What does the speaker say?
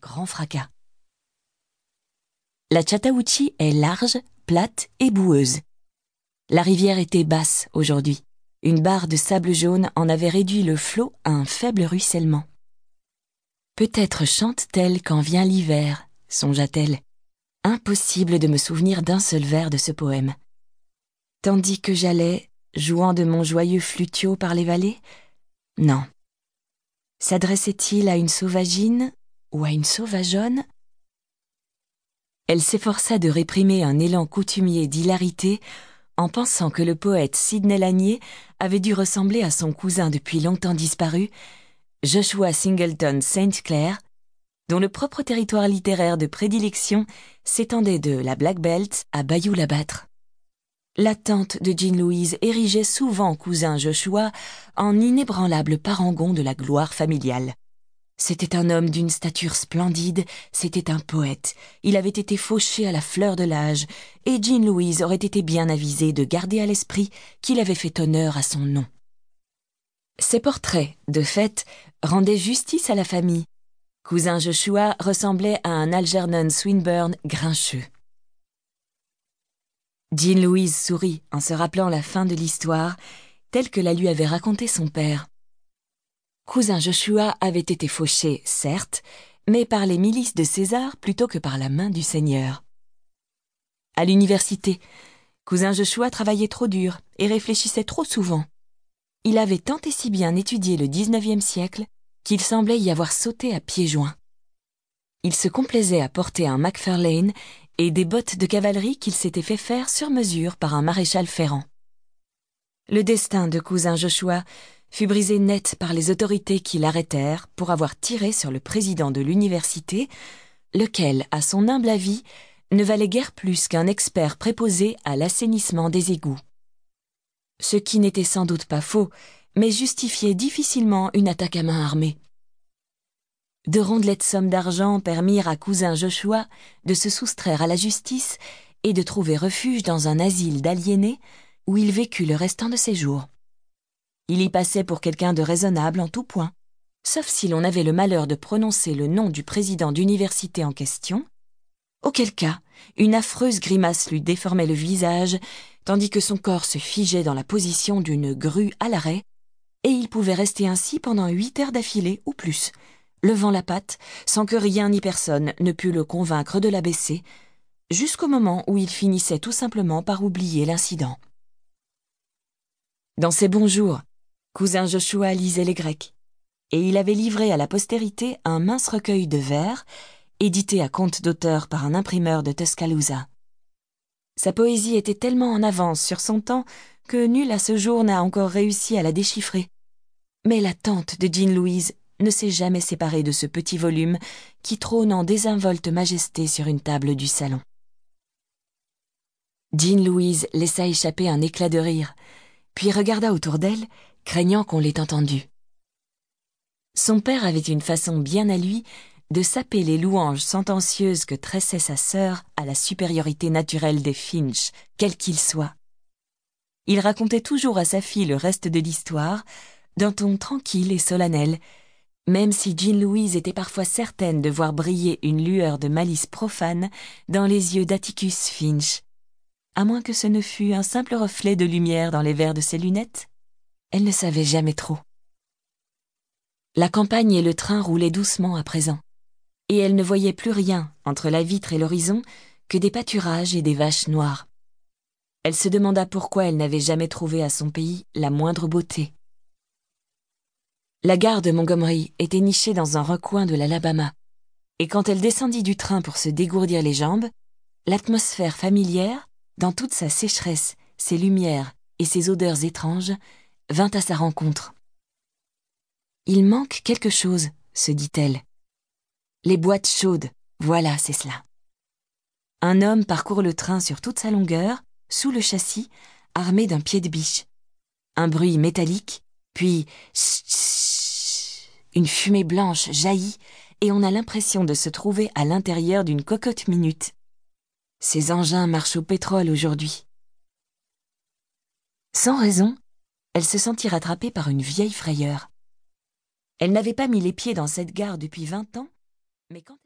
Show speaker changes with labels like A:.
A: grand fracas. La Chattahoochee est large, plate et boueuse. La rivière était basse aujourd'hui. Une barre de sable jaune en avait réduit le flot à un faible ruissellement. Peut-être chante-t-elle quand vient l'hiver, songea-t-elle. Impossible de me souvenir d'un seul vers de ce poème. Tandis que j'allais, jouant de mon joyeux flutio par les vallées Non. S'adressait-il à une sauvagine ou à une sauvageonne Elle s'efforça de réprimer un élan coutumier d'hilarité en pensant que le poète Sidney Lanier avait dû ressembler à son cousin depuis longtemps disparu, Joshua Singleton St. Clair, dont le propre territoire littéraire de prédilection s'étendait de la Black Belt à Bayou-la-Bâtre. La tante de Jean Louise érigeait souvent cousin Joshua en inébranlable parangon de la gloire familiale. C'était un homme d'une stature splendide, c'était un poète. Il avait été fauché à la fleur de l'âge, et Jean Louise aurait été bien avisée de garder à l'esprit qu'il avait fait honneur à son nom. Ses portraits, de fait, rendaient justice à la famille. Cousin Joshua ressemblait à un Algernon Swinburne grincheux. Jean Louise sourit en se rappelant la fin de l'histoire, telle que la lui avait racontée son père. Cousin Joshua avait été fauché, certes, mais par les milices de César plutôt que par la main du Seigneur. À l'université, cousin Joshua travaillait trop dur et réfléchissait trop souvent. Il avait tant et si bien étudié le XIXe siècle qu'il semblait y avoir sauté à pieds joints. Il se complaisait à porter un Macfarlane et des bottes de cavalerie qu'il s'était fait faire sur mesure par un maréchal ferrant. Le destin de cousin Joshua fut brisé net par les autorités qui l'arrêtèrent pour avoir tiré sur le président de l'université, lequel, à son humble avis, ne valait guère plus qu'un expert préposé à l'assainissement des égouts. Ce qui n'était sans doute pas faux, mais justifiait difficilement une attaque à main armée. De rondelettes sommes d'argent permirent à cousin Joshua de se soustraire à la justice et de trouver refuge dans un asile d'aliénés où il vécut le restant de ses jours. Il y passait pour quelqu'un de raisonnable en tout point, sauf si l'on avait le malheur de prononcer le nom du président d'université en question, auquel cas une affreuse grimace lui déformait le visage, tandis que son corps se figeait dans la position d'une grue à l'arrêt, et il pouvait rester ainsi pendant huit heures d'affilée ou plus, levant la patte, sans que rien ni personne ne pût le convaincre de la baisser, jusqu'au moment où il finissait tout simplement par oublier l'incident. Dans ses bons jours, cousin Joshua lisait les Grecs, et il avait livré à la postérité un mince recueil de vers, édité à compte d'auteur par un imprimeur de Tuscaloosa. Sa poésie était tellement en avance sur son temps que nul à ce jour n'a encore réussi à la déchiffrer. Mais la tante de Jean Louise ne s'est jamais séparée de ce petit volume qui trône en désinvolte majesté sur une table du salon. Jean Louise laissa échapper un éclat de rire, puis regarda autour d'elle, craignant qu'on l'ait entendu. Son père avait une façon bien à lui de saper les louanges sentencieuses que tressait sa sœur à la supériorité naturelle des Finch, quels qu'ils soient. Il racontait toujours à sa fille le reste de l'histoire, d'un ton tranquille et solennel, même si Jean Louise était parfois certaine de voir briller une lueur de malice profane dans les yeux d'Atticus Finch. À moins que ce ne fût un simple reflet de lumière dans les verres de ses lunettes, elle ne savait jamais trop. La campagne et le train roulaient doucement à présent, et elle ne voyait plus rien entre la vitre et l'horizon que des pâturages et des vaches noires. Elle se demanda pourquoi elle n'avait jamais trouvé à son pays la moindre beauté. La gare de Montgomery était nichée dans un recoin de l'Alabama, et quand elle descendit du train pour se dégourdir les jambes, l'atmosphère familière, dans toute sa sécheresse, ses lumières et ses odeurs étranges, vint à sa rencontre. Il manque quelque chose, se dit-elle. Les boîtes chaudes, voilà, c'est cela. Un homme parcourt le train sur toute sa longueur, sous le châssis, armé d'un pied de biche. Un bruit métallique, puis une fumée blanche jaillit et on a l'impression de se trouver à l'intérieur d'une cocotte minute. Ces engins marchent au pétrole aujourd'hui. Sans raison, elle se sentit rattrapée par une vieille frayeur. Elle n'avait pas mis les pieds dans cette gare depuis vingt ans, mais quand